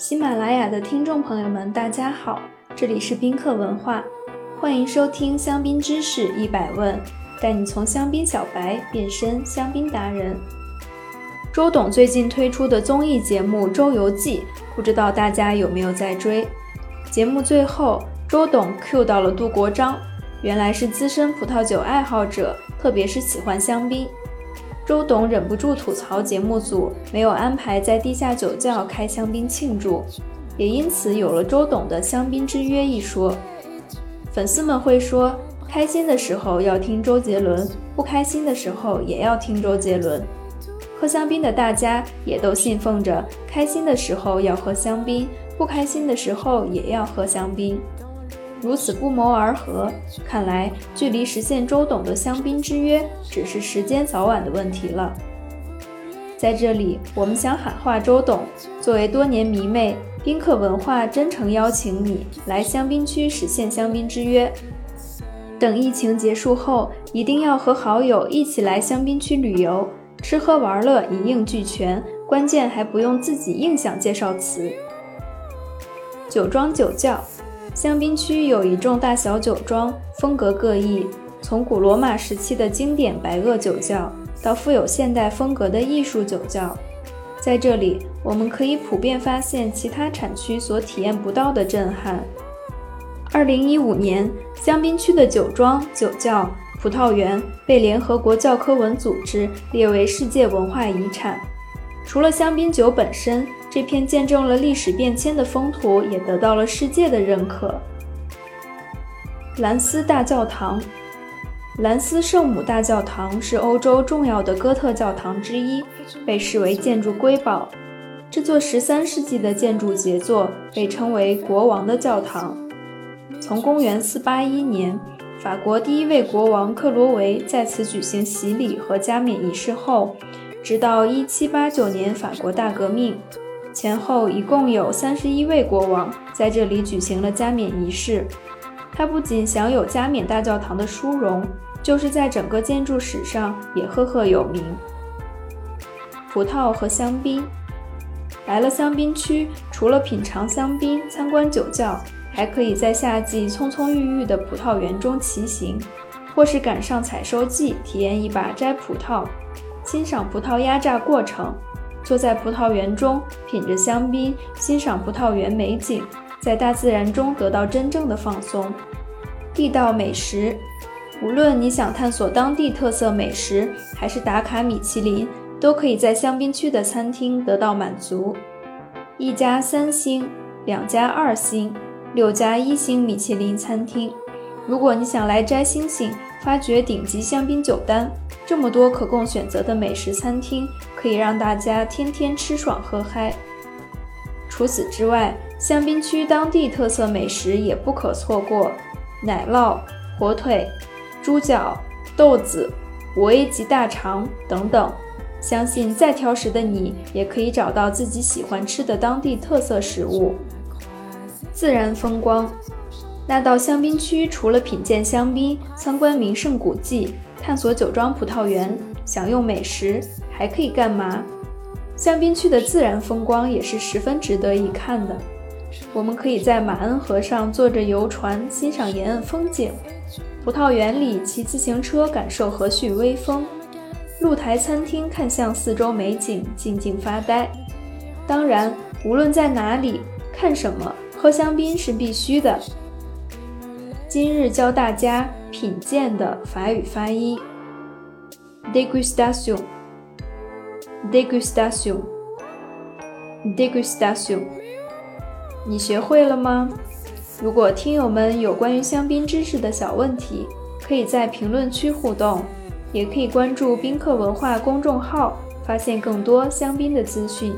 喜马拉雅的听众朋友们，大家好，这里是宾客文化，欢迎收听香槟知识一百问，带你从香槟小白变身香槟达人。周董最近推出的综艺节目《周游记》，不知道大家有没有在追？节目最后，周董 Q 到了杜国璋，原来是资深葡萄酒爱好者，特别是喜欢香槟。周董忍不住吐槽节目组没有安排在地下酒窖开香槟庆祝，也因此有了周董的香槟之约一说。粉丝们会说，开心的时候要听周杰伦，不开心的时候也要听周杰伦。喝香槟的大家也都信奉着，开心的时候要喝香槟，不开心的时候也要喝香槟。如此不谋而合，看来距离实现周董的香槟之约只是时间早晚的问题了。在这里，我们想喊话周董，作为多年迷妹，宾客文化真诚邀请你来香槟区实现香槟之约。等疫情结束后，一定要和好友一起来香槟区旅游，吃喝玩乐一应俱全，关键还不用自己硬想介绍词。酒庄酒窖。香槟区有一众大小酒庄，风格各异，从古罗马时期的经典白垩酒窖，到富有现代风格的艺术酒窖，在这里我们可以普遍发现其他产区所体验不到的震撼。二零一五年，香槟区的酒庄、酒窖、葡萄园被联合国教科文组织列为世界文化遗产。除了香槟酒本身。这片见证了历史变迁的风土也得到了世界的认可。兰斯大教堂，兰斯圣母大教堂是欧洲重要的哥特教堂之一，被视为建筑瑰宝。这座十三世纪的建筑杰作被称为“国王的教堂”。从公元四八一年，法国第一位国王克罗维在此举行洗礼和加冕仪式后，直到一七八九年法国大革命。前后一共有三十一位国王在这里举行了加冕仪式。他不仅享有加冕大教堂的殊荣，就是在整个建筑史上也赫赫有名。葡萄和香槟，来了香槟区，除了品尝香槟、参观酒窖，还可以在夏季葱葱郁郁的葡萄园中骑行，或是赶上采收季，体验一把摘葡萄，欣赏葡萄压榨过程。坐在葡萄园中，品着香槟，欣赏葡萄园美景，在大自然中得到真正的放松。地道美食，无论你想探索当地特色美食，还是打卡米其林，都可以在香槟区的餐厅得到满足。一家三星，两家二星，六家一星米其林餐厅。如果你想来摘星星，发掘顶级香槟酒单。这么多可供选择的美食餐厅，可以让大家天天吃爽喝嗨。除此之外，香槟区当地特色美食也不可错过，奶酪、火腿、猪脚、豆子、五 A 级大肠等等。相信再挑食的你，也可以找到自己喜欢吃的当地特色食物。自然风光，那到香槟区除了品鉴香槟、参观名胜古迹。探索酒庄葡萄园，享用美食，还可以干嘛？香槟区的自然风光也是十分值得一看的。我们可以在马恩河上坐着游船欣赏沿岸风景，葡萄园里骑自行车感受和煦微风，露台餐厅看向四周美景静静发呆。当然，无论在哪里看什么，喝香槟是必须的。今日教大家。品鉴的法语发音：degustation，degustation，degustation。你学会了吗？如果听友们有关于香槟知识的小问题，可以在评论区互动，也可以关注宾客文化公众号，发现更多香槟的资讯。